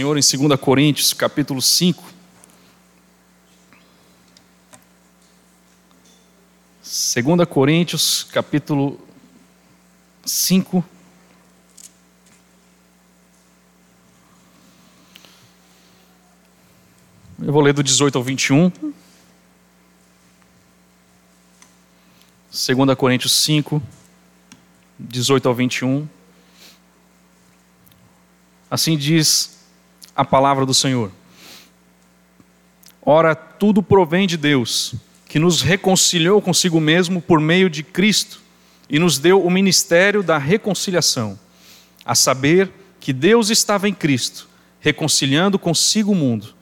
Senhor em 2 Coríntios, capítulo 5. 2 Coríntios, capítulo 5. Eu vou ler do 18 ao 21. 2 Coríntios 5, 18 ao 21. Assim diz a palavra do Senhor. Ora, tudo provém de Deus, que nos reconciliou consigo mesmo por meio de Cristo e nos deu o ministério da reconciliação, a saber que Deus estava em Cristo, reconciliando consigo o mundo,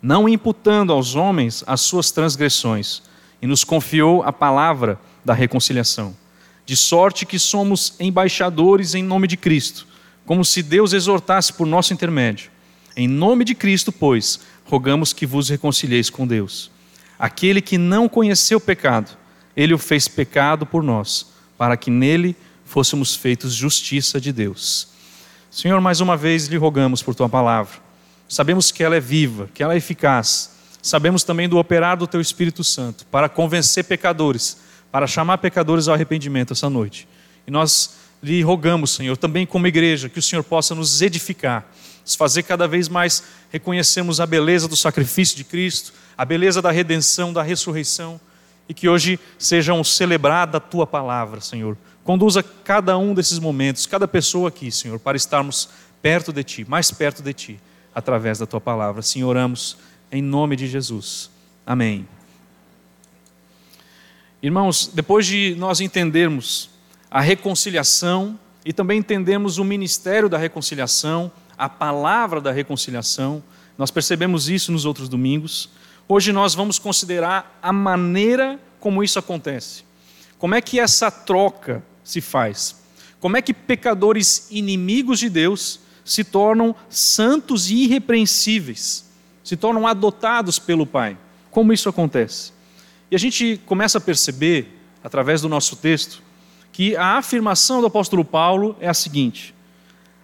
não imputando aos homens as suas transgressões, e nos confiou a palavra da reconciliação. De sorte que somos embaixadores em nome de Cristo, como se Deus exortasse por nosso intermédio. Em nome de Cristo, pois, rogamos que vos reconcilieis com Deus. Aquele que não conheceu pecado, ele o fez pecado por nós, para que nele fôssemos feitos justiça de Deus. Senhor, mais uma vez lhe rogamos por tua palavra. Sabemos que ela é viva, que ela é eficaz. Sabemos também do operar do teu Espírito Santo para convencer pecadores, para chamar pecadores ao arrependimento essa noite. E nós lhe rogamos, Senhor, também como igreja, que o Senhor possa nos edificar nos fazer cada vez mais reconhecermos a beleza do sacrifício de Cristo, a beleza da redenção, da ressurreição, e que hoje sejam celebrada a tua palavra, Senhor. Conduza cada um desses momentos, cada pessoa aqui, Senhor, para estarmos perto de ti, mais perto de ti, através da tua palavra. Assim oramos em nome de Jesus. Amém. Irmãos, depois de nós entendermos a reconciliação e também entendemos o ministério da reconciliação, a palavra da reconciliação. Nós percebemos isso nos outros domingos. Hoje nós vamos considerar a maneira como isso acontece. Como é que essa troca se faz? Como é que pecadores inimigos de Deus se tornam santos e irrepreensíveis? Se tornam adotados pelo Pai? Como isso acontece? E a gente começa a perceber, através do nosso texto, que a afirmação do apóstolo Paulo é a seguinte: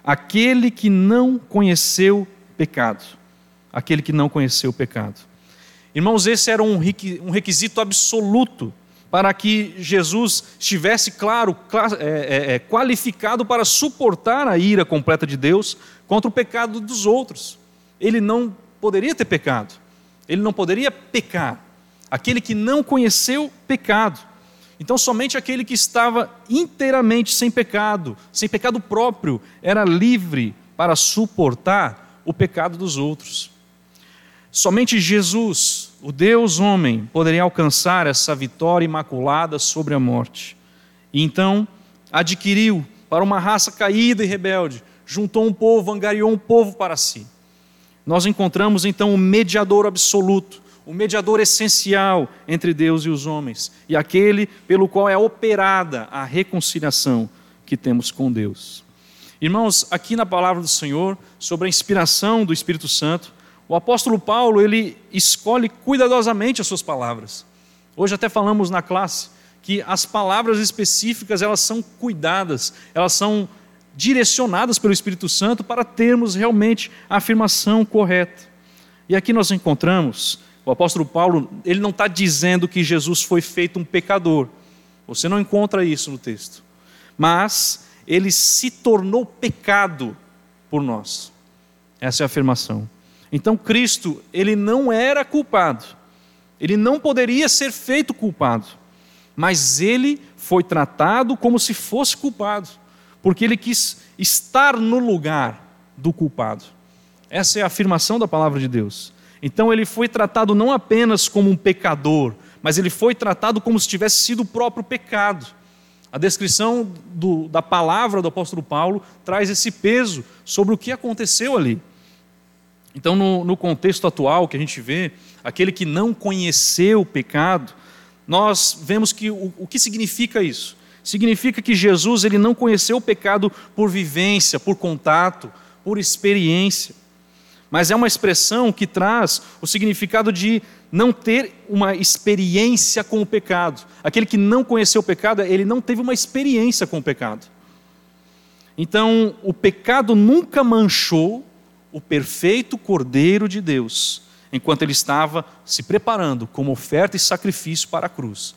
aquele que não conheceu pecado. Aquele que não conheceu pecado. Irmãos, esse era um requisito absoluto para que Jesus estivesse, claro, é, é, é, qualificado para suportar a ira completa de Deus contra o pecado dos outros. Ele não poderia ter pecado, ele não poderia pecar. Aquele que não conheceu pecado. Então, somente aquele que estava inteiramente sem pecado, sem pecado próprio, era livre para suportar o pecado dos outros. Somente Jesus, o Deus homem, poderia alcançar essa vitória imaculada sobre a morte. E então adquiriu para uma raça caída e rebelde, juntou um povo, angariou um povo para si. Nós encontramos então o mediador absoluto, o mediador essencial entre Deus e os homens, e aquele pelo qual é operada a reconciliação que temos com Deus. Irmãos, aqui na palavra do Senhor, sobre a inspiração do Espírito Santo, o apóstolo Paulo, ele escolhe cuidadosamente as suas palavras. Hoje até falamos na classe que as palavras específicas, elas são cuidadas, elas são direcionadas pelo Espírito Santo para termos realmente a afirmação correta. E aqui nós encontramos o apóstolo Paulo, ele não está dizendo que Jesus foi feito um pecador. Você não encontra isso no texto. Mas ele se tornou pecado por nós. Essa é a afirmação. Então Cristo, ele não era culpado. Ele não poderia ser feito culpado. Mas ele foi tratado como se fosse culpado, porque ele quis estar no lugar do culpado. Essa é a afirmação da palavra de Deus. Então ele foi tratado não apenas como um pecador, mas ele foi tratado como se tivesse sido o próprio pecado. A descrição do, da palavra do apóstolo Paulo traz esse peso sobre o que aconteceu ali. Então, no, no contexto atual que a gente vê, aquele que não conheceu o pecado, nós vemos que o, o que significa isso? Significa que Jesus ele não conheceu o pecado por vivência, por contato, por experiência mas é uma expressão que traz o significado de não ter uma experiência com o pecado. Aquele que não conheceu o pecado, ele não teve uma experiência com o pecado. Então, o pecado nunca manchou o perfeito Cordeiro de Deus, enquanto ele estava se preparando como oferta e sacrifício para a cruz.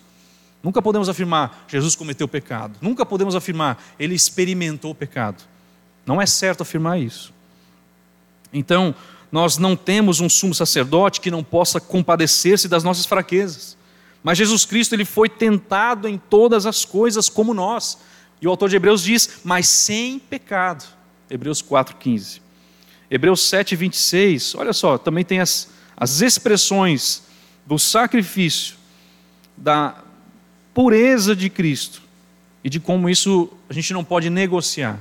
Nunca podemos afirmar Jesus cometeu pecado. Nunca podemos afirmar ele experimentou o pecado. Não é certo afirmar isso. Então, nós não temos um sumo sacerdote que não possa compadecer-se das nossas fraquezas. Mas Jesus Cristo ele foi tentado em todas as coisas como nós. E o autor de Hebreus diz: "Mas sem pecado". Hebreus 4:15. Hebreus 7:26. Olha só, também tem as as expressões do sacrifício, da pureza de Cristo e de como isso a gente não pode negociar.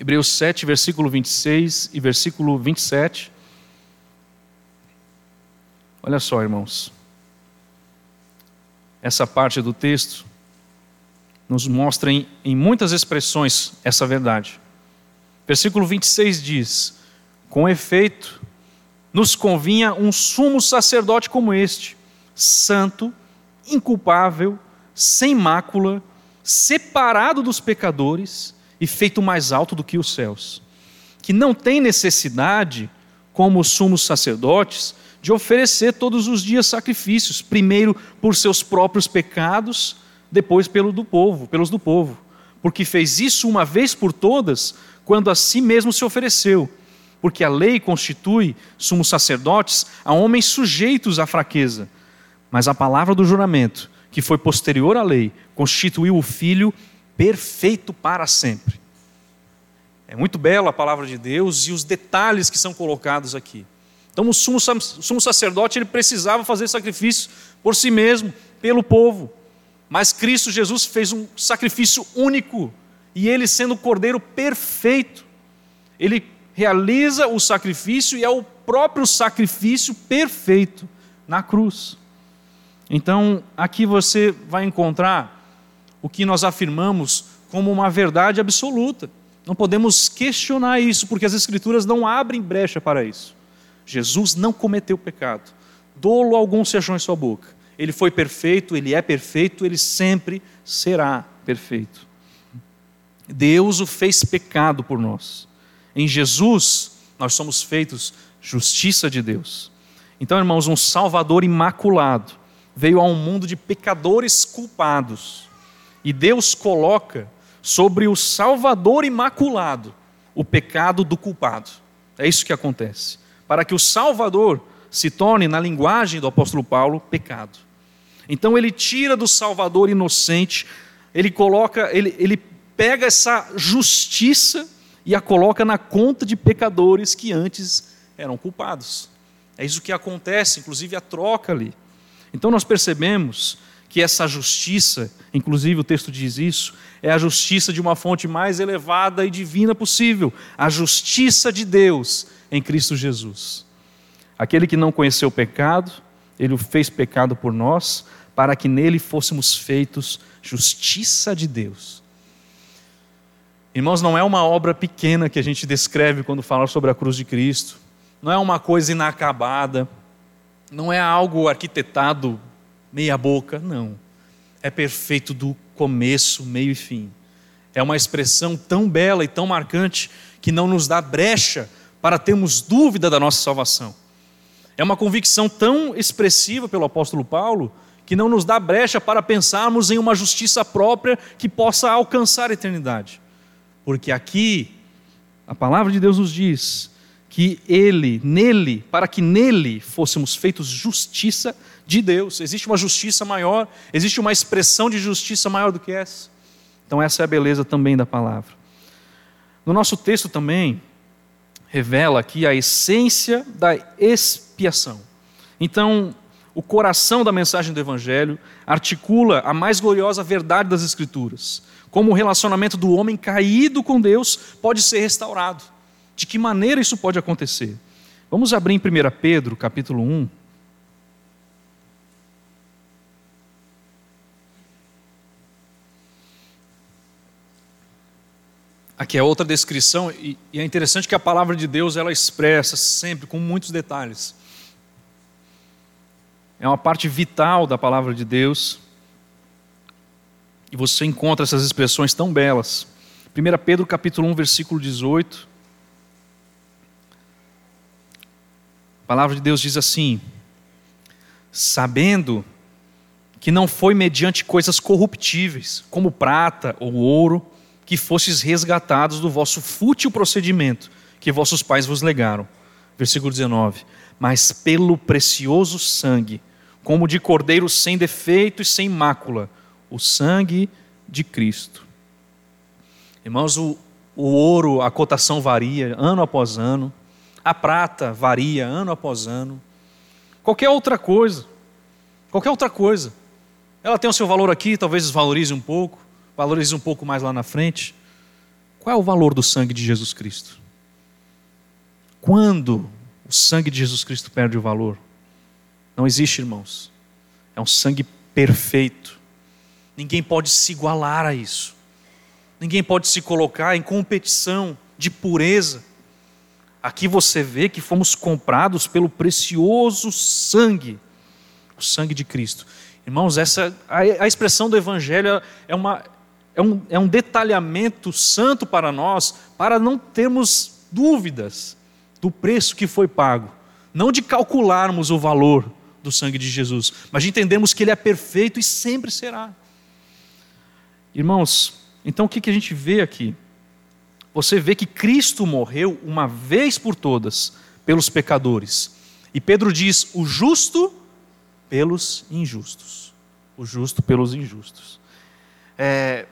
Hebreus 7, versículo 26 e versículo 27. Olha só, irmãos. Essa parte do texto nos mostra em, em muitas expressões essa verdade. Versículo 26 diz: Com efeito, nos convinha um sumo sacerdote como este, santo, inculpável, sem mácula, separado dos pecadores e feito mais alto do que os céus, que não tem necessidade, como os sumos sacerdotes, de oferecer todos os dias sacrifícios, primeiro por seus próprios pecados, depois pelo do povo, pelos do povo, porque fez isso uma vez por todas, quando a si mesmo se ofereceu, porque a lei constitui sumos sacerdotes a homens sujeitos à fraqueza, mas a palavra do juramento, que foi posterior à lei, constituiu o filho perfeito para sempre. É muito bela a palavra de Deus e os detalhes que são colocados aqui. Então, o sumo, sumo sacerdote ele precisava fazer sacrifício por si mesmo, pelo povo. Mas Cristo Jesus fez um sacrifício único, e ele, sendo o cordeiro perfeito, ele realiza o sacrifício e é o próprio sacrifício perfeito na cruz. Então, aqui você vai encontrar o que nós afirmamos como uma verdade absoluta. Não podemos questionar isso, porque as Escrituras não abrem brecha para isso. Jesus não cometeu pecado. Dolo algum se achou em sua boca. Ele foi perfeito, ele é perfeito, ele sempre será perfeito. Deus o fez pecado por nós. Em Jesus, nós somos feitos justiça de Deus. Então, irmãos, um Salvador imaculado veio a um mundo de pecadores culpados e Deus coloca sobre o Salvador imaculado o pecado do culpado. É isso que acontece. Para que o Salvador se torne, na linguagem do apóstolo Paulo, pecado. Então ele tira do Salvador inocente, ele coloca, ele, ele pega essa justiça e a coloca na conta de pecadores que antes eram culpados. É isso que acontece, inclusive a troca ali. Então nós percebemos que essa justiça, inclusive o texto diz isso, é a justiça de uma fonte mais elevada e divina possível, a justiça de Deus em Cristo Jesus. Aquele que não conheceu o pecado, ele o fez pecado por nós, para que nele fôssemos feitos justiça de Deus. Irmãos, não é uma obra pequena que a gente descreve quando fala sobre a cruz de Cristo, não é uma coisa inacabada, não é algo arquitetado meia boca, não. É perfeito do começo, meio e fim. É uma expressão tão bela e tão marcante que não nos dá brecha para termos dúvida da nossa salvação. É uma convicção tão expressiva pelo apóstolo Paulo que não nos dá brecha para pensarmos em uma justiça própria que possa alcançar a eternidade. Porque aqui a palavra de Deus nos diz que ele, nele, para que nele fôssemos feitos justiça de Deus. Existe uma justiça maior, existe uma expressão de justiça maior do que essa. Então, essa é a beleza também da palavra. No nosso texto também, revela aqui a essência da expiação. Então, o coração da mensagem do Evangelho articula a mais gloriosa verdade das Escrituras, como o relacionamento do homem caído com Deus pode ser restaurado. De que maneira isso pode acontecer? Vamos abrir em 1 Pedro, capítulo 1. Aqui é outra descrição, e, é interessante que a palavra de Deus ela expressa sempre com muitos detalhes. É uma parte vital da palavra de Deus. E você encontra essas expressões tão belas. 1 Pedro capítulo 1, versículo 18 palavra de Deus diz assim: sabendo que não foi mediante coisas corruptíveis, como prata ou ouro, que fostes resgatados do vosso fútil procedimento que vossos pais vos legaram. Versículo 19: Mas pelo precioso sangue, como de cordeiro sem defeito e sem mácula, o sangue de Cristo. Irmãos, o, o ouro, a cotação varia ano após ano, a prata varia ano após ano, qualquer outra coisa, qualquer outra coisa. Ela tem o seu valor aqui, talvez desvalorize um pouco, valorize um pouco mais lá na frente. Qual é o valor do sangue de Jesus Cristo? Quando o sangue de Jesus Cristo perde o valor? Não existe, irmãos. É um sangue perfeito. Ninguém pode se igualar a isso. Ninguém pode se colocar em competição de pureza. Aqui você vê que fomos comprados pelo precioso sangue, o sangue de Cristo. Irmãos, essa a, a expressão do Evangelho é, uma, é, um, é um detalhamento santo para nós, para não termos dúvidas do preço que foi pago. Não de calcularmos o valor do sangue de Jesus, mas de entendermos que Ele é perfeito e sempre será. Irmãos, então o que, que a gente vê aqui? Você vê que Cristo morreu uma vez por todas pelos pecadores. E Pedro diz: o justo pelos injustos. O justo pelos injustos. É,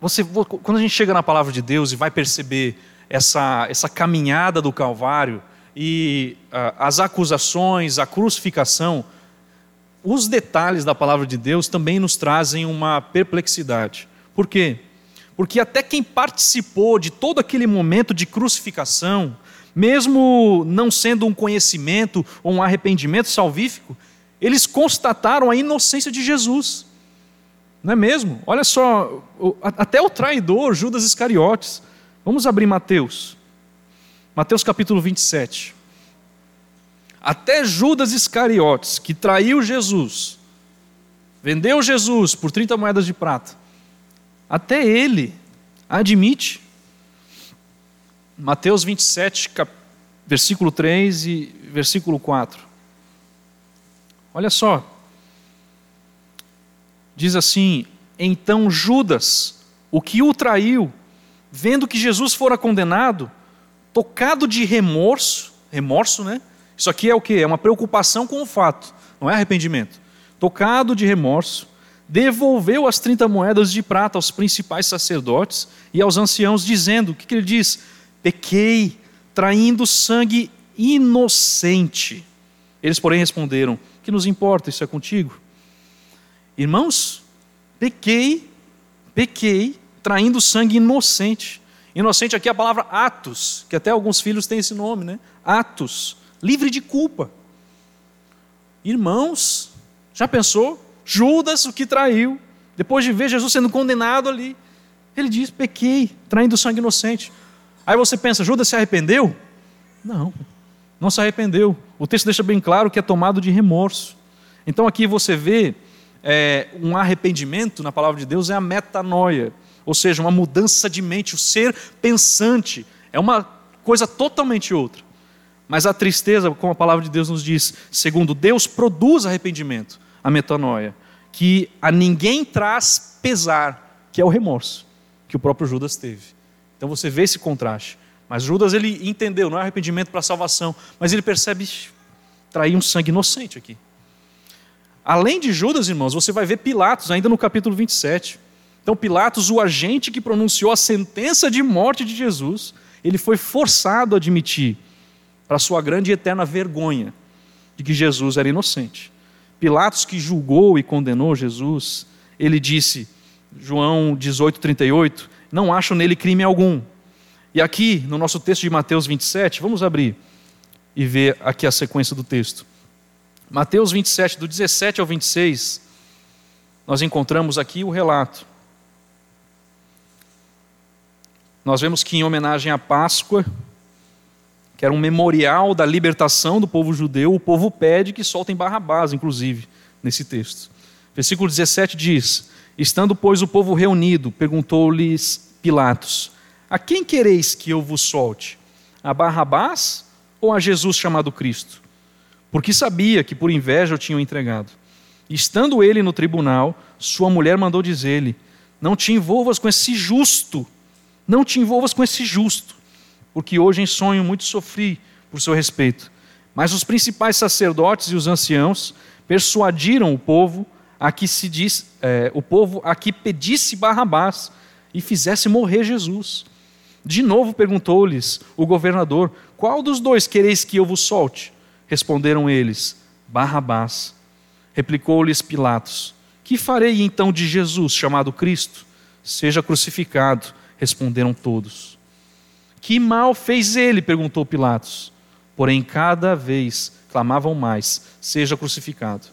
você, quando a gente chega na palavra de Deus e vai perceber essa, essa caminhada do Calvário e uh, as acusações, a crucificação, os detalhes da palavra de Deus também nos trazem uma perplexidade. Por quê? Porque até quem participou de todo aquele momento de crucificação, mesmo não sendo um conhecimento ou um arrependimento salvífico, eles constataram a inocência de Jesus. Não é mesmo? Olha só, até o traidor, Judas Iscariotes. Vamos abrir Mateus. Mateus capítulo 27. Até Judas Iscariotes, que traiu Jesus, vendeu Jesus por 30 moedas de prata, até ele admite. Mateus 27, versículo 3 e versículo 4. Olha só. Diz assim: Então Judas, o que o traiu, vendo que Jesus fora condenado, tocado de remorso, remorso, né? Isso aqui é o que? É uma preocupação com o fato, não é arrependimento. Tocado de remorso, devolveu as 30 moedas de prata aos principais sacerdotes e aos anciãos, dizendo: o que, que ele diz? Pequei, traindo sangue inocente. Eles, porém, responderam: Que nos importa, isso é contigo. Irmãos, pequei, pequei, traindo sangue inocente. Inocente aqui é a palavra atos, que até alguns filhos têm esse nome, né? Atos livre de culpa. Irmãos, já pensou? Judas, o que traiu, depois de ver Jesus sendo condenado ali, ele diz: pequei, traindo sangue inocente. Aí você pensa: Judas se arrependeu? Não, não se arrependeu. O texto deixa bem claro que é tomado de remorso. Então aqui você vê é, um arrependimento na palavra de Deus é a metanoia, ou seja, uma mudança de mente, o ser pensante. É uma coisa totalmente outra. Mas a tristeza, como a palavra de Deus nos diz, segundo Deus, produz arrependimento, a metanoia, que a ninguém traz pesar, que é o remorso, que o próprio Judas teve. Então você vê esse contraste. Mas Judas ele entendeu, não é arrependimento para salvação, mas ele percebe trair um sangue inocente aqui. Além de Judas, irmãos, você vai ver Pilatos ainda no capítulo 27. Então Pilatos, o agente que pronunciou a sentença de morte de Jesus, ele foi forçado a admitir para sua grande e eterna vergonha de que Jesus era inocente. Pilatos, que julgou e condenou Jesus, ele disse, João 18,38, não acho nele crime algum. E aqui, no nosso texto de Mateus 27, vamos abrir e ver aqui a sequência do texto. Mateus 27, do 17 ao 26, nós encontramos aqui o relato. Nós vemos que, em homenagem à Páscoa, que era um memorial da libertação do povo judeu, o povo pede que soltem Barrabás, inclusive, nesse texto. Versículo 17 diz: Estando, pois, o povo reunido, perguntou-lhes Pilatos: A quem quereis que eu vos solte? A Barrabás ou a Jesus chamado Cristo? Porque sabia que por inveja o tinham entregado. Estando ele no tribunal, sua mulher mandou dizer-lhe: Não te envolvas com esse justo, não te envolvas com esse justo, porque hoje em sonho muito sofri por seu respeito. Mas os principais sacerdotes e os anciãos persuadiram o povo a que se diz, é, o povo a que pedisse Barrabás e fizesse morrer Jesus. De novo perguntou-lhes o governador: Qual dos dois quereis que eu vos solte? Responderam eles: Barrabás. Replicou-lhes Pilatos: Que farei então de Jesus, chamado Cristo? Seja crucificado. Responderam todos. Que mal fez ele? perguntou Pilatos. Porém, cada vez clamavam mais: Seja crucificado.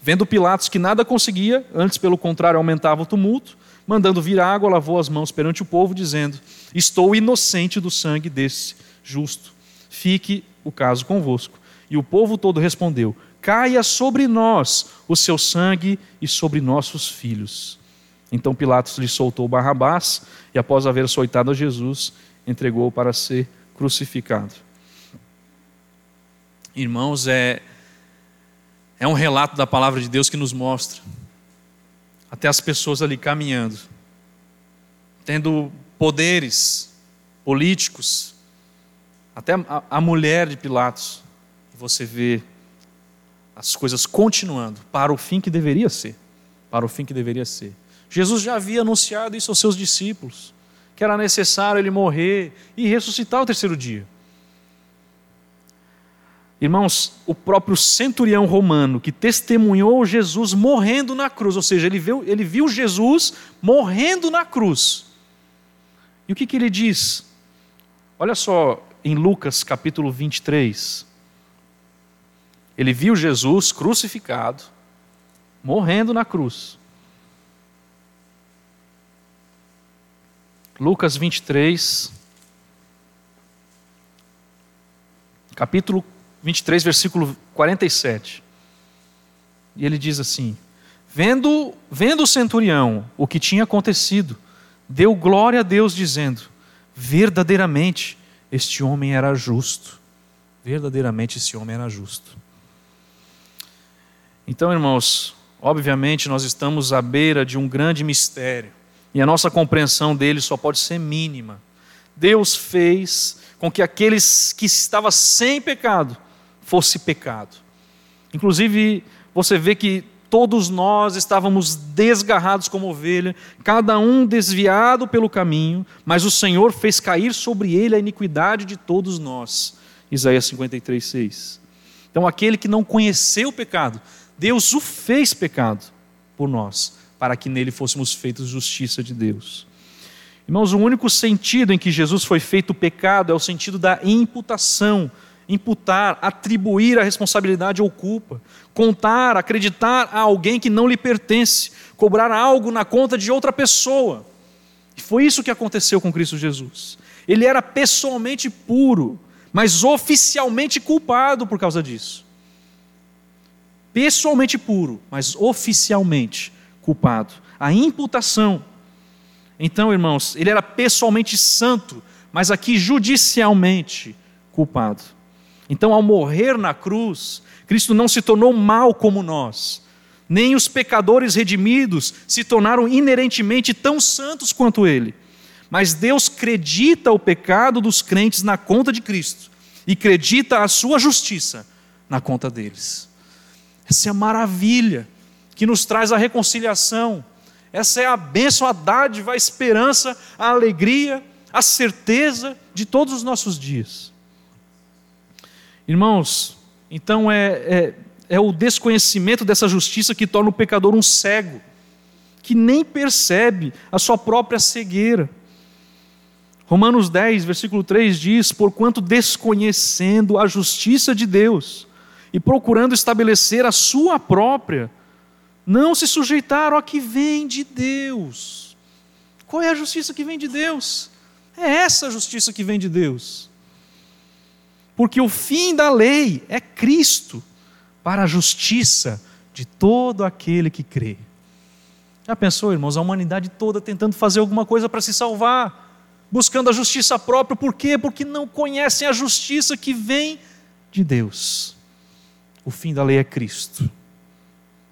Vendo Pilatos que nada conseguia, antes pelo contrário aumentava o tumulto, mandando vir água, lavou as mãos perante o povo, dizendo: Estou inocente do sangue desse justo. Fique o caso convosco. E o povo todo respondeu: Caia sobre nós o seu sangue e sobre nossos filhos. Então Pilatos lhe soltou Barrabás e, após haver açoitado a Jesus, entregou-o para ser crucificado. Irmãos, é, é um relato da palavra de Deus que nos mostra até as pessoas ali caminhando, tendo poderes políticos, até a, a mulher de Pilatos, você vê as coisas continuando para o fim que deveria ser, para o fim que deveria ser. Jesus já havia anunciado isso aos seus discípulos, que era necessário ele morrer e ressuscitar ao terceiro dia. Irmãos, o próprio centurião romano que testemunhou Jesus morrendo na cruz, ou seja, ele viu, ele viu Jesus morrendo na cruz. E o que, que ele diz? Olha só em Lucas capítulo 23. Ele viu Jesus crucificado, morrendo na cruz. Lucas 23, capítulo 23, versículo 47. E ele diz assim: Vendo, vendo o centurião o que tinha acontecido, deu glória a Deus, dizendo: Verdadeiramente este homem era justo. Verdadeiramente esse homem era justo. Então, irmãos, obviamente nós estamos à beira de um grande mistério e a nossa compreensão dele só pode ser mínima. Deus fez com que aqueles que estavam sem pecado fosse pecado. Inclusive, você vê que todos nós estávamos desgarrados como ovelha, cada um desviado pelo caminho, mas o Senhor fez cair sobre ele a iniquidade de todos nós. Isaías 53, 6. Então, aquele que não conheceu o pecado, Deus o fez pecado por nós, para que nele fôssemos feitos justiça de Deus. Irmãos, o único sentido em que Jesus foi feito pecado é o sentido da imputação imputar, atribuir a responsabilidade ou culpa, contar, acreditar a alguém que não lhe pertence, cobrar algo na conta de outra pessoa. E foi isso que aconteceu com Cristo Jesus. Ele era pessoalmente puro, mas oficialmente culpado por causa disso. Pessoalmente puro, mas oficialmente culpado. A imputação. Então, irmãos, ele era pessoalmente santo, mas aqui judicialmente culpado. Então, ao morrer na cruz, Cristo não se tornou mal como nós, nem os pecadores redimidos se tornaram inerentemente tão santos quanto Ele. Mas Deus credita o pecado dos crentes na conta de Cristo e credita a sua justiça na conta deles. Essa é a maravilha que nos traz a reconciliação. Essa é a bênção, a dádiva, a esperança, a alegria, a certeza de todos os nossos dias. Irmãos, então é, é, é o desconhecimento dessa justiça que torna o pecador um cego, que nem percebe a sua própria cegueira. Romanos 10, versículo 3 diz: Porquanto desconhecendo a justiça de Deus e procurando estabelecer a sua própria, não se sujeitaram a que vem de Deus. Qual é a justiça que vem de Deus? É essa justiça que vem de Deus porque o fim da lei é Cristo para a justiça de todo aquele que crê. Já pensou, irmãos, a humanidade toda tentando fazer alguma coisa para se salvar, buscando a justiça própria, por quê? Porque não conhecem a justiça que vem de Deus. O fim da lei é Cristo,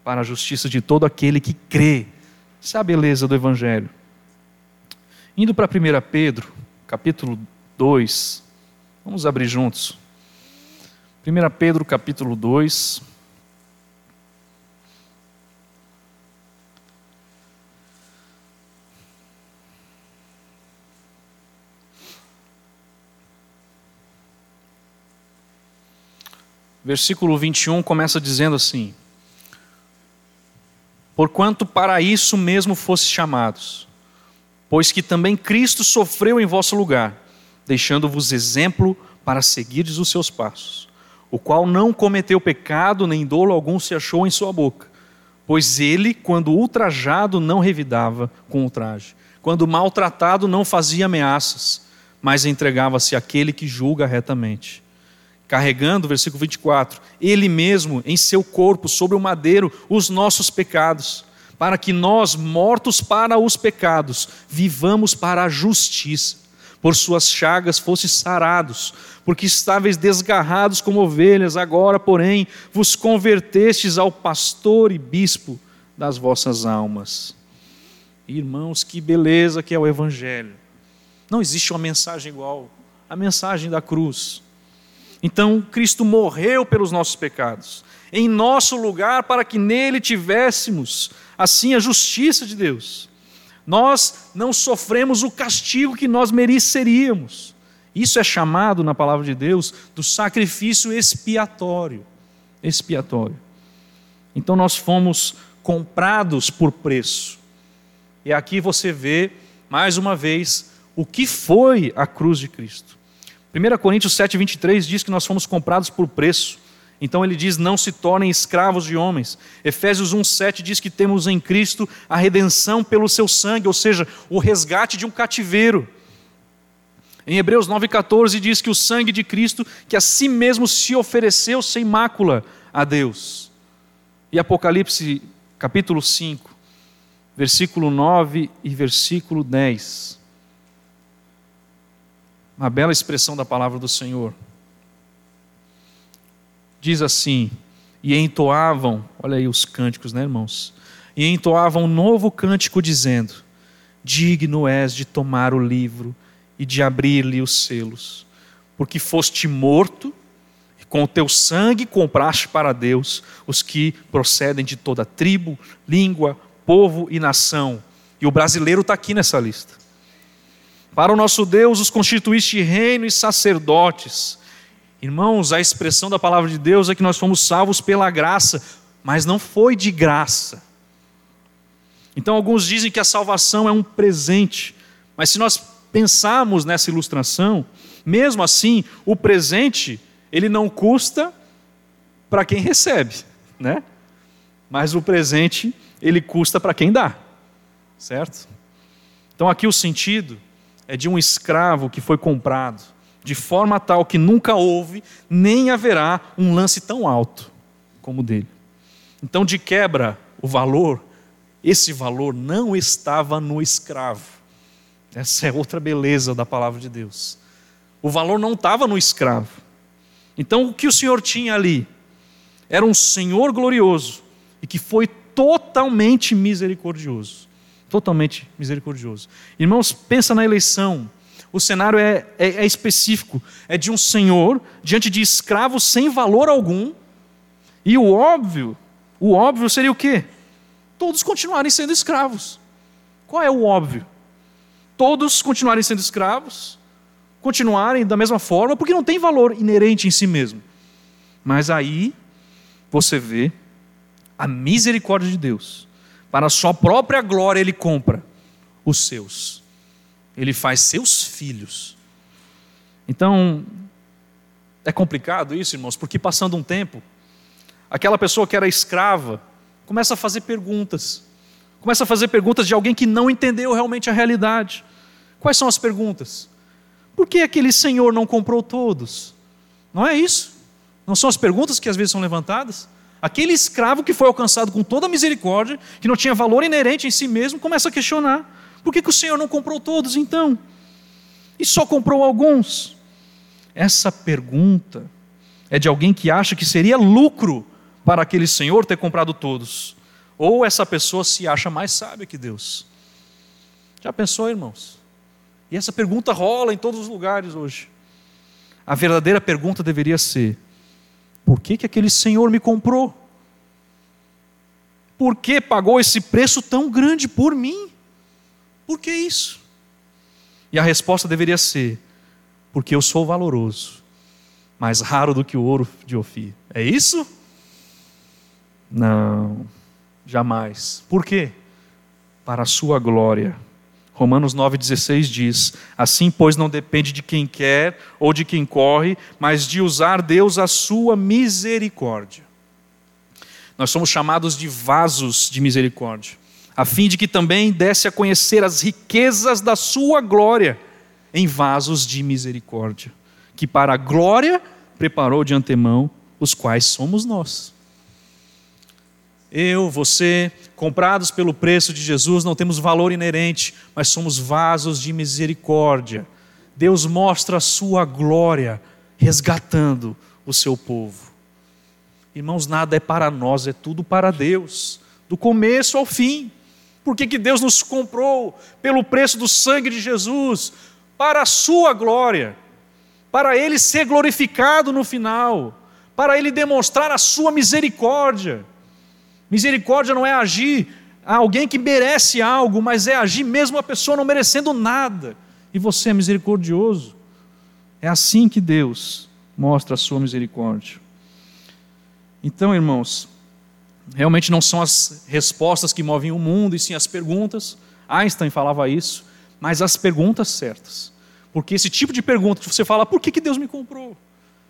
para a justiça de todo aquele que crê. Essa é a beleza do Evangelho. Indo para 1 Pedro, capítulo 2, vamos abrir juntos. 1 Pedro, capítulo 2. Versículo 21 começa dizendo assim: Porquanto para isso mesmo fosse chamados, pois que também Cristo sofreu em vosso lugar, deixando-vos exemplo para seguirdes os seus passos, o qual não cometeu pecado, nem dolo algum se achou em sua boca, pois ele, quando ultrajado, não revidava com ultraje, quando maltratado, não fazia ameaças, mas entregava-se àquele que julga retamente carregando, versículo 24, ele mesmo em seu corpo, sobre o madeiro, os nossos pecados, para que nós, mortos para os pecados, vivamos para a justiça. Por suas chagas fosse sarados, porque estáveis desgarrados como ovelhas, agora, porém, vos convertestes ao pastor e bispo das vossas almas. Irmãos, que beleza que é o Evangelho. Não existe uma mensagem igual a mensagem da cruz então, Cristo morreu pelos nossos pecados, em nosso lugar, para que nele tivéssemos, assim, a justiça de Deus. Nós não sofremos o castigo que nós mereceríamos. Isso é chamado, na palavra de Deus, do sacrifício expiatório. Expiatório. Então, nós fomos comprados por preço. E aqui você vê, mais uma vez, o que foi a cruz de Cristo. 1 Coríntios 7, 23 diz que nós fomos comprados por preço. Então ele diz: não se tornem escravos de homens. Efésios 1,7 diz que temos em Cristo a redenção pelo seu sangue, ou seja, o resgate de um cativeiro. Em Hebreus 9,14 diz que o sangue de Cristo, que a si mesmo se ofereceu sem mácula a Deus. E Apocalipse capítulo 5, versículo 9 e versículo 10 uma bela expressão da palavra do Senhor. Diz assim: e entoavam, olha aí os cânticos, né, irmãos? E entoavam um novo cântico, dizendo: Digno és de tomar o livro e de abrir-lhe os selos, porque foste morto e com o teu sangue compraste para Deus os que procedem de toda tribo, língua, povo e nação. E o brasileiro está aqui nessa lista. Para o nosso Deus os constituíste reino e sacerdotes. Irmãos, a expressão da palavra de Deus é que nós fomos salvos pela graça, mas não foi de graça. Então, alguns dizem que a salvação é um presente, mas se nós pensarmos nessa ilustração, mesmo assim, o presente, ele não custa para quem recebe, né? Mas o presente, ele custa para quem dá, certo? Então, aqui o sentido é de um escravo que foi comprado, de forma tal que nunca houve, nem haverá um lance tão alto como o dele. Então, de quebra, o valor, esse valor não estava no escravo. Essa é outra beleza da palavra de Deus. O valor não estava no escravo. Então, o que o Senhor tinha ali era um Senhor glorioso e que foi totalmente misericordioso totalmente misericordioso. Irmãos, pensa na eleição. O cenário é, é, é, específico. É de um senhor diante de escravos sem valor algum. E o óbvio, o óbvio seria o quê? Todos continuarem sendo escravos. Qual é o óbvio? Todos continuarem sendo escravos, continuarem da mesma forma, porque não tem valor inerente em si mesmo. Mas aí você vê a misericórdia de Deus para a sua própria glória, ele compra os seus. Ele faz seus filhos. Então, é complicado isso, irmãos, porque passando um tempo, aquela pessoa que era escrava começa a fazer perguntas. Começa a fazer perguntas de alguém que não entendeu realmente a realidade. Quais são as perguntas? Por que aquele senhor não comprou todos? Não é isso? Não são as perguntas que às vezes são levantadas? Aquele escravo que foi alcançado com toda a misericórdia, que não tinha valor inerente em si mesmo, começa a questionar: por que, que o Senhor não comprou todos então? E só comprou alguns? Essa pergunta é de alguém que acha que seria lucro para aquele senhor ter comprado todos. Ou essa pessoa se acha mais sábia que Deus. Já pensou, irmãos? E essa pergunta rola em todos os lugares hoje. A verdadeira pergunta deveria ser: por que, que aquele senhor me comprou? Por que pagou esse preço tão grande por mim? Por que isso? E a resposta deveria ser: porque eu sou valoroso, mais raro do que o ouro de Ofir. É isso? Não, jamais. Por quê? Para a sua glória. Romanos 9,16 diz: Assim, pois, não depende de quem quer ou de quem corre, mas de usar Deus a sua misericórdia. Nós somos chamados de vasos de misericórdia, a fim de que também desse a conhecer as riquezas da sua glória em vasos de misericórdia, que para a glória preparou de antemão, os quais somos nós. Eu, você, comprados pelo preço de Jesus, não temos valor inerente, mas somos vasos de misericórdia. Deus mostra a sua glória resgatando o seu povo. Irmãos, nada é para nós, é tudo para Deus, do começo ao fim. Por que, que Deus nos comprou pelo preço do sangue de Jesus? Para a sua glória, para Ele ser glorificado no final, para Ele demonstrar a sua misericórdia. Misericórdia não é agir a alguém que merece algo, mas é agir mesmo a pessoa não merecendo nada. E você é misericordioso. É assim que Deus mostra a sua misericórdia. Então, irmãos, realmente não são as respostas que movem o mundo, e sim as perguntas. Einstein falava isso, mas as perguntas certas. Porque esse tipo de pergunta que você fala, por que, que Deus me comprou?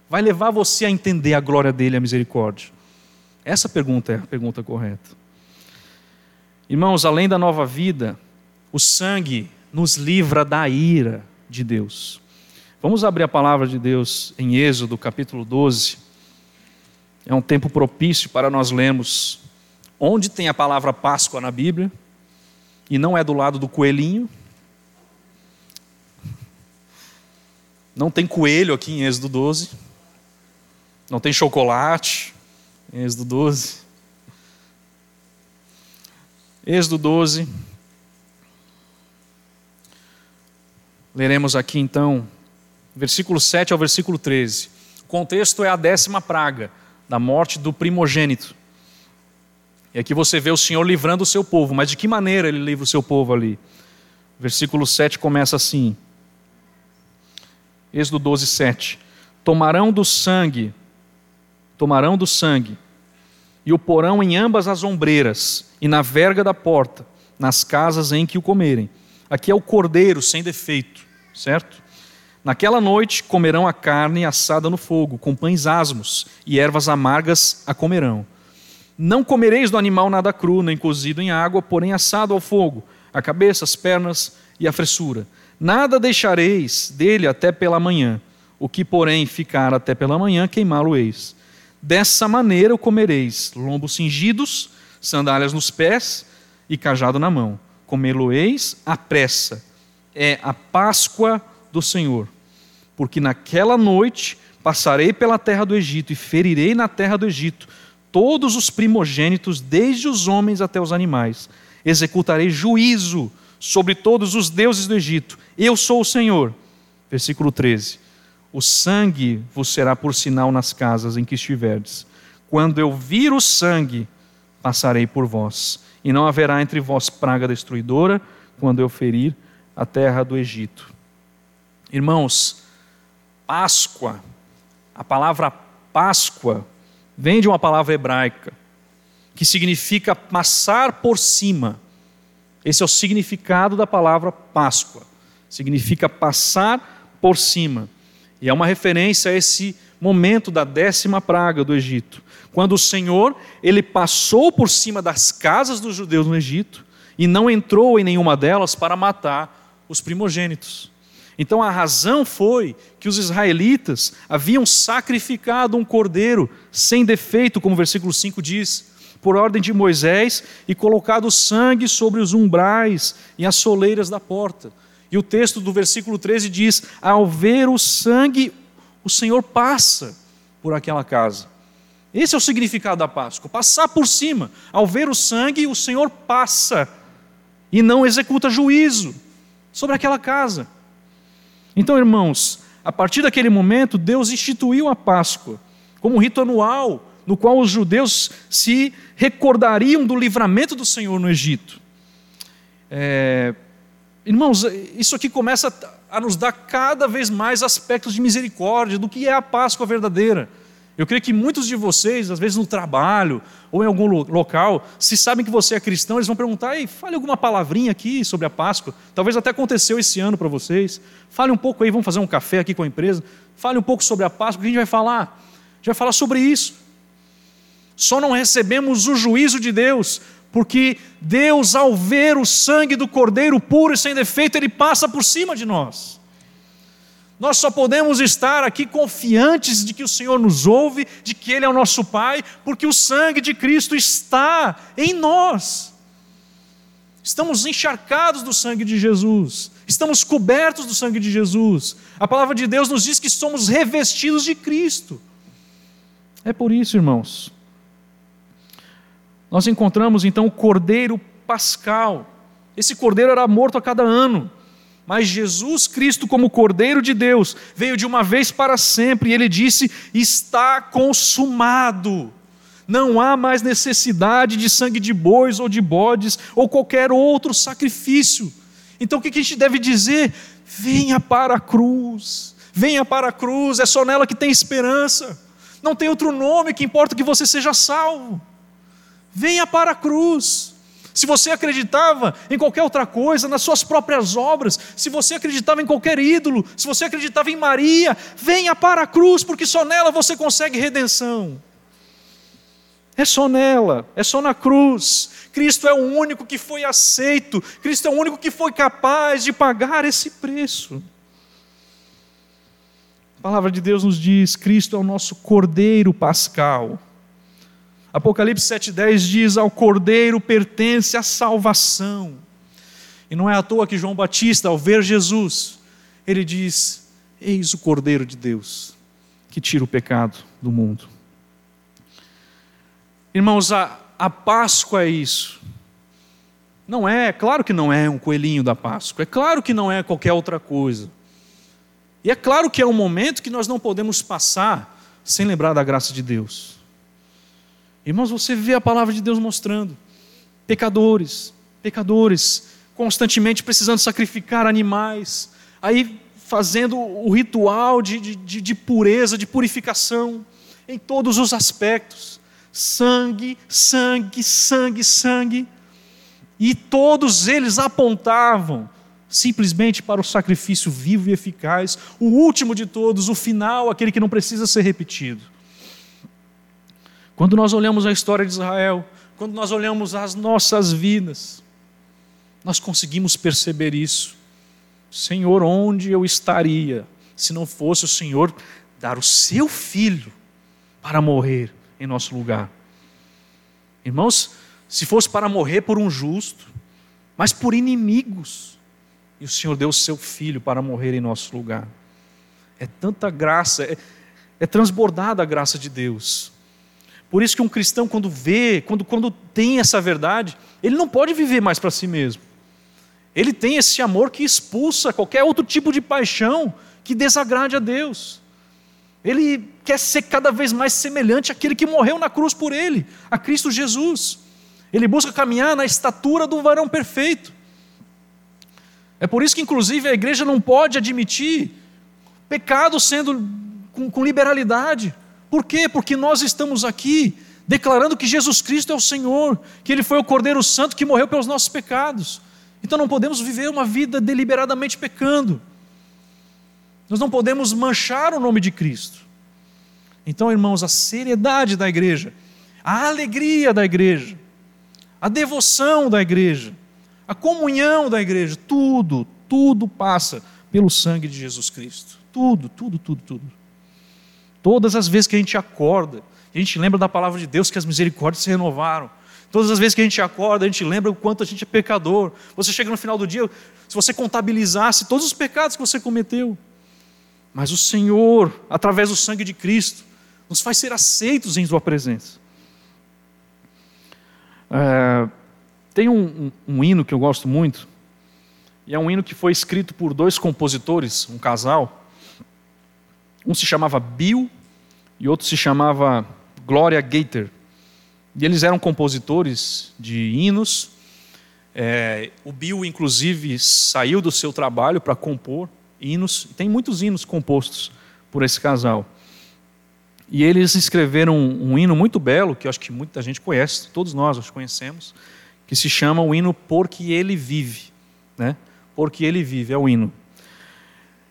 Vai levar você a entender a glória dele, a misericórdia. Essa pergunta é a pergunta correta. Irmãos, além da nova vida, o sangue nos livra da ira de Deus. Vamos abrir a palavra de Deus em Êxodo, capítulo 12. É um tempo propício para nós lermos onde tem a palavra Páscoa na Bíblia, e não é do lado do coelhinho. Não tem coelho aqui em Êxodo 12. Não tem chocolate. Êxodo 12. Êxodo 12. Leremos aqui então, versículo 7 ao versículo 13. O contexto é a décima praga, da morte do primogênito. E aqui você vê o Senhor livrando o seu povo, mas de que maneira ele livra o seu povo ali? Versículo 7 começa assim. Êxodo 12, 7. Tomarão do sangue tomarão do sangue e o porão em ambas as ombreiras e na verga da porta, nas casas em que o comerem. Aqui é o cordeiro sem defeito, certo? Naquela noite comerão a carne assada no fogo, com pães asmos e ervas amargas a comerão. Não comereis do animal nada cru, nem cozido em água, porém assado ao fogo, a cabeça, as pernas e a fressura. Nada deixareis dele até pela manhã. O que, porém, ficar até pela manhã, queimá-lo-eis. Dessa maneira o comereis: lombos cingidos, sandálias nos pés e cajado na mão. Comê-lo-eis à pressa. É a Páscoa do Senhor. Porque naquela noite passarei pela terra do Egito e ferirei na terra do Egito todos os primogênitos, desde os homens até os animais. Executarei juízo sobre todos os deuses do Egito. Eu sou o Senhor. Versículo 13 o sangue vos será por sinal nas casas em que estiverdes. Quando eu vir o sangue, passarei por vós, e não haverá entre vós praga destruidora, quando eu ferir a terra do Egito. Irmãos, Páscoa, a palavra Páscoa, vem de uma palavra hebraica, que significa passar por cima. Esse é o significado da palavra Páscoa. Significa passar por cima. E é uma referência a esse momento da décima praga do Egito, quando o Senhor ele passou por cima das casas dos judeus no Egito e não entrou em nenhuma delas para matar os primogênitos. Então a razão foi que os israelitas haviam sacrificado um cordeiro sem defeito, como o versículo 5 diz, por ordem de Moisés, e colocado sangue sobre os umbrais e as soleiras da porta. E o texto do versículo 13 diz: Ao ver o sangue, o Senhor passa. por aquela casa. Esse é o significado da Páscoa: passar por cima. Ao ver o sangue, o Senhor passa e não executa juízo sobre aquela casa. Então, irmãos, a partir daquele momento, Deus instituiu a Páscoa como um rito anual, no qual os judeus se recordariam do livramento do Senhor no Egito. É, irmãos, isso aqui começa a nos dar cada vez mais aspectos de misericórdia do que é a Páscoa verdadeira. Eu creio que muitos de vocês, às vezes no trabalho ou em algum local, se sabem que você é cristão, eles vão perguntar: Ei, fale alguma palavrinha aqui sobre a Páscoa. Talvez até aconteceu esse ano para vocês. Fale um pouco aí, vamos fazer um café aqui com a empresa. Fale um pouco sobre a Páscoa, que a gente vai falar. A gente vai falar sobre isso. Só não recebemos o juízo de Deus, porque Deus, ao ver o sangue do Cordeiro puro e sem defeito, ele passa por cima de nós. Nós só podemos estar aqui confiantes de que o Senhor nos ouve, de que Ele é o nosso Pai, porque o sangue de Cristo está em nós. Estamos encharcados do sangue de Jesus, estamos cobertos do sangue de Jesus. A palavra de Deus nos diz que somos revestidos de Cristo. É por isso, irmãos. Nós encontramos então o cordeiro pascal. Esse cordeiro era morto a cada ano. Mas Jesus Cristo, como Cordeiro de Deus, veio de uma vez para sempre e ele disse: Está consumado. Não há mais necessidade de sangue de bois ou de bodes ou qualquer outro sacrifício. Então o que a gente deve dizer? Venha para a cruz, venha para a cruz, é só nela que tem esperança. Não tem outro nome que importa que você seja salvo. Venha para a cruz. Se você acreditava em qualquer outra coisa, nas suas próprias obras, se você acreditava em qualquer ídolo, se você acreditava em Maria, venha para a cruz, porque só nela você consegue redenção. É só nela, é só na cruz. Cristo é o único que foi aceito, Cristo é o único que foi capaz de pagar esse preço. A palavra de Deus nos diz: Cristo é o nosso cordeiro pascal. Apocalipse 7,10 diz: Ao cordeiro pertence a salvação. E não é à toa que João Batista, ao ver Jesus, ele diz: Eis o cordeiro de Deus que tira o pecado do mundo. Irmãos, a, a Páscoa é isso. Não é, claro que não é um coelhinho da Páscoa, é claro que não é qualquer outra coisa. E é claro que é um momento que nós não podemos passar sem lembrar da graça de Deus. Irmãos, você vê a palavra de Deus mostrando pecadores, pecadores, constantemente precisando sacrificar animais, aí fazendo o ritual de, de, de pureza, de purificação, em todos os aspectos sangue, sangue, sangue, sangue. E todos eles apontavam simplesmente para o sacrifício vivo e eficaz, o último de todos, o final, aquele que não precisa ser repetido. Quando nós olhamos a história de Israel, quando nós olhamos as nossas vidas, nós conseguimos perceber isso. Senhor, onde eu estaria se não fosse o Senhor dar o seu filho para morrer em nosso lugar? Irmãos, se fosse para morrer por um justo, mas por inimigos, e o Senhor deu o seu filho para morrer em nosso lugar. É tanta graça, é, é transbordada a graça de Deus. Por isso que um cristão, quando vê, quando, quando tem essa verdade, ele não pode viver mais para si mesmo. Ele tem esse amor que expulsa qualquer outro tipo de paixão que desagrade a Deus. Ele quer ser cada vez mais semelhante àquele que morreu na cruz por ele, a Cristo Jesus. Ele busca caminhar na estatura do varão perfeito. É por isso que, inclusive, a igreja não pode admitir pecado sendo com, com liberalidade. Por quê? Porque nós estamos aqui declarando que Jesus Cristo é o Senhor, que Ele foi o Cordeiro Santo que morreu pelos nossos pecados. Então não podemos viver uma vida deliberadamente pecando. Nós não podemos manchar o nome de Cristo. Então, irmãos, a seriedade da igreja, a alegria da igreja, a devoção da igreja, a comunhão da igreja, tudo, tudo passa pelo sangue de Jesus Cristo. Tudo, tudo, tudo, tudo. Todas as vezes que a gente acorda, a gente lembra da palavra de Deus que as misericórdias se renovaram. Todas as vezes que a gente acorda, a gente lembra o quanto a gente é pecador. Você chega no final do dia, se você contabilizasse todos os pecados que você cometeu, mas o Senhor, através do sangue de Cristo, nos faz ser aceitos em Sua presença. É, tem um, um, um hino que eu gosto muito, e é um hino que foi escrito por dois compositores, um casal. Um se chamava Bill e outro se chamava Gloria Gator. E eles eram compositores de hinos. É, o Bill, inclusive, saiu do seu trabalho para compor hinos. Tem muitos hinos compostos por esse casal. E eles escreveram um, um hino muito belo, que eu acho que muita gente conhece, todos nós os conhecemos, que se chama o hino Porque Ele Vive. Né? Porque Ele Vive, é o hino.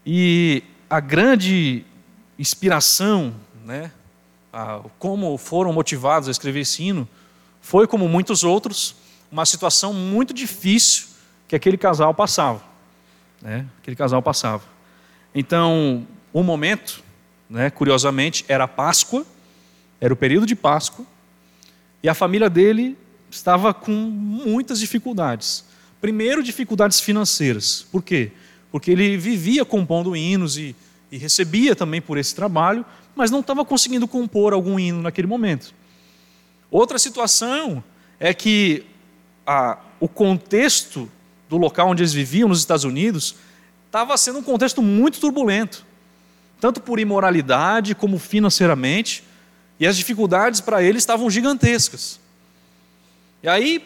E a grande inspiração, né, a, como foram motivados a escrever esse hino, foi, como muitos outros, uma situação muito difícil que aquele casal passava. Né? Aquele casal passava. Então, o momento, né, curiosamente, era Páscoa, era o período de Páscoa, e a família dele estava com muitas dificuldades. Primeiro, dificuldades financeiras. Por quê? Porque ele vivia compondo hinos e, e recebia também por esse trabalho, mas não estava conseguindo compor algum hino naquele momento. Outra situação é que a, o contexto do local onde eles viviam, nos Estados Unidos, estava sendo um contexto muito turbulento, tanto por imoralidade como financeiramente, e as dificuldades para eles estavam gigantescas. E aí,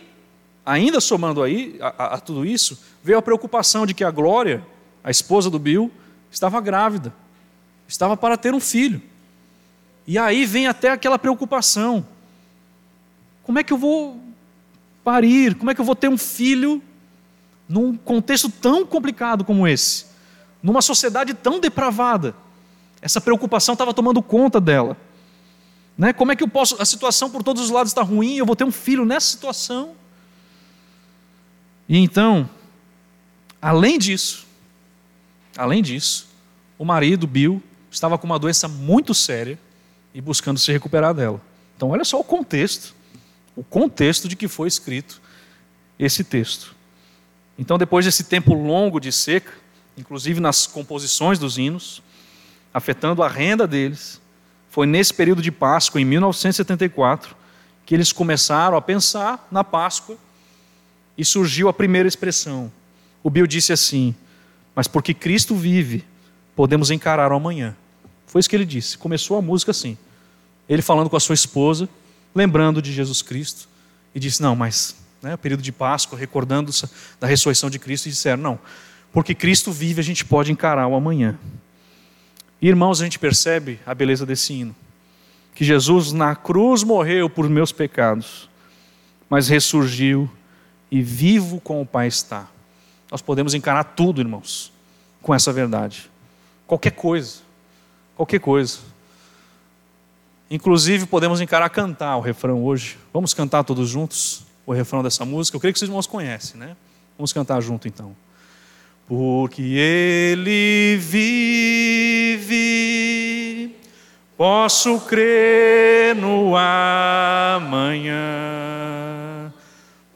ainda somando aí a, a, a tudo isso, veio a preocupação de que a Glória, a esposa do Bill, estava grávida, estava para ter um filho. E aí vem até aquela preocupação: como é que eu vou parir? Como é que eu vou ter um filho num contexto tão complicado como esse? Numa sociedade tão depravada? Essa preocupação estava tomando conta dela. Né? Como é que eu posso. A situação por todos os lados está ruim, eu vou ter um filho nessa situação. E então, além disso, além disso, o marido, Bill, estava com uma doença muito séria e buscando se recuperar dela. Então, olha só o contexto, o contexto de que foi escrito esse texto. Então, depois desse tempo longo de seca, inclusive nas composições dos hinos, afetando a renda deles, foi nesse período de Páscoa, em 1974, que eles começaram a pensar na Páscoa e surgiu a primeira expressão. O Bill disse assim: Mas porque Cristo vive, podemos encarar o amanhã. Foi isso que ele disse. Começou a música assim. Ele falando com a sua esposa, lembrando de Jesus Cristo, e disse: Não, mas, né, o período de Páscoa, recordando da ressurreição de Cristo, e disseram: Não, porque Cristo vive, a gente pode encarar o amanhã. E, irmãos, a gente percebe a beleza desse hino. Que Jesus na cruz morreu por meus pecados, mas ressurgiu e vivo com o Pai está. Nós podemos encarar tudo, irmãos, com essa verdade. Qualquer coisa qualquer coisa. Inclusive, podemos encarar cantar o refrão hoje. Vamos cantar todos juntos o refrão dessa música? Eu creio que vocês irmãos conhecem, né? Vamos cantar junto então. Porque Ele vive, posso crer no amanhã,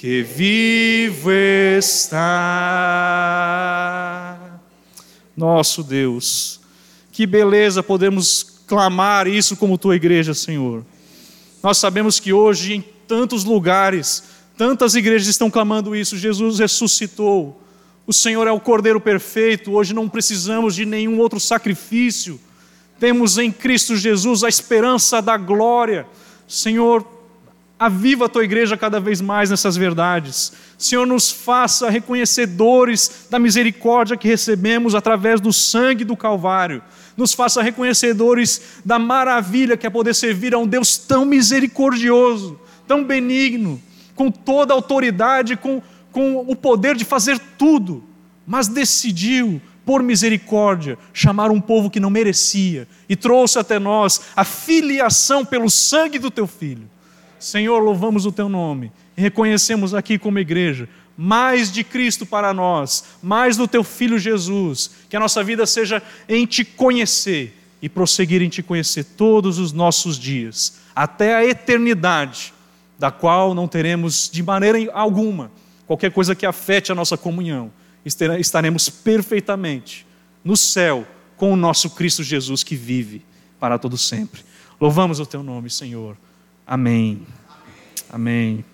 que vivo está nosso Deus. Que beleza podemos clamar isso como tua igreja, Senhor. Nós sabemos que hoje, em tantos lugares, tantas igrejas estão clamando isso. Jesus ressuscitou. O Senhor é o Cordeiro perfeito. Hoje não precisamos de nenhum outro sacrifício. Temos em Cristo Jesus a esperança da glória. Senhor, Aviva a tua igreja cada vez mais nessas verdades. Senhor, nos faça reconhecedores da misericórdia que recebemos através do sangue do Calvário. Nos faça reconhecedores da maravilha que é poder servir a um Deus tão misericordioso, tão benigno, com toda a autoridade, com, com o poder de fazer tudo, mas decidiu por misericórdia, chamar um povo que não merecia e trouxe até nós a filiação pelo sangue do teu filho. Senhor, louvamos o teu nome reconhecemos aqui como igreja mais de Cristo para nós, mais do teu filho Jesus, que a nossa vida seja em te conhecer e prosseguir em te conhecer todos os nossos dias, até a eternidade, da qual não teremos de maneira alguma qualquer coisa que afete a nossa comunhão estaremos perfeitamente no céu com o nosso Cristo Jesus que vive para todo sempre. Louvamos o teu nome, Senhor. Amém. Amém.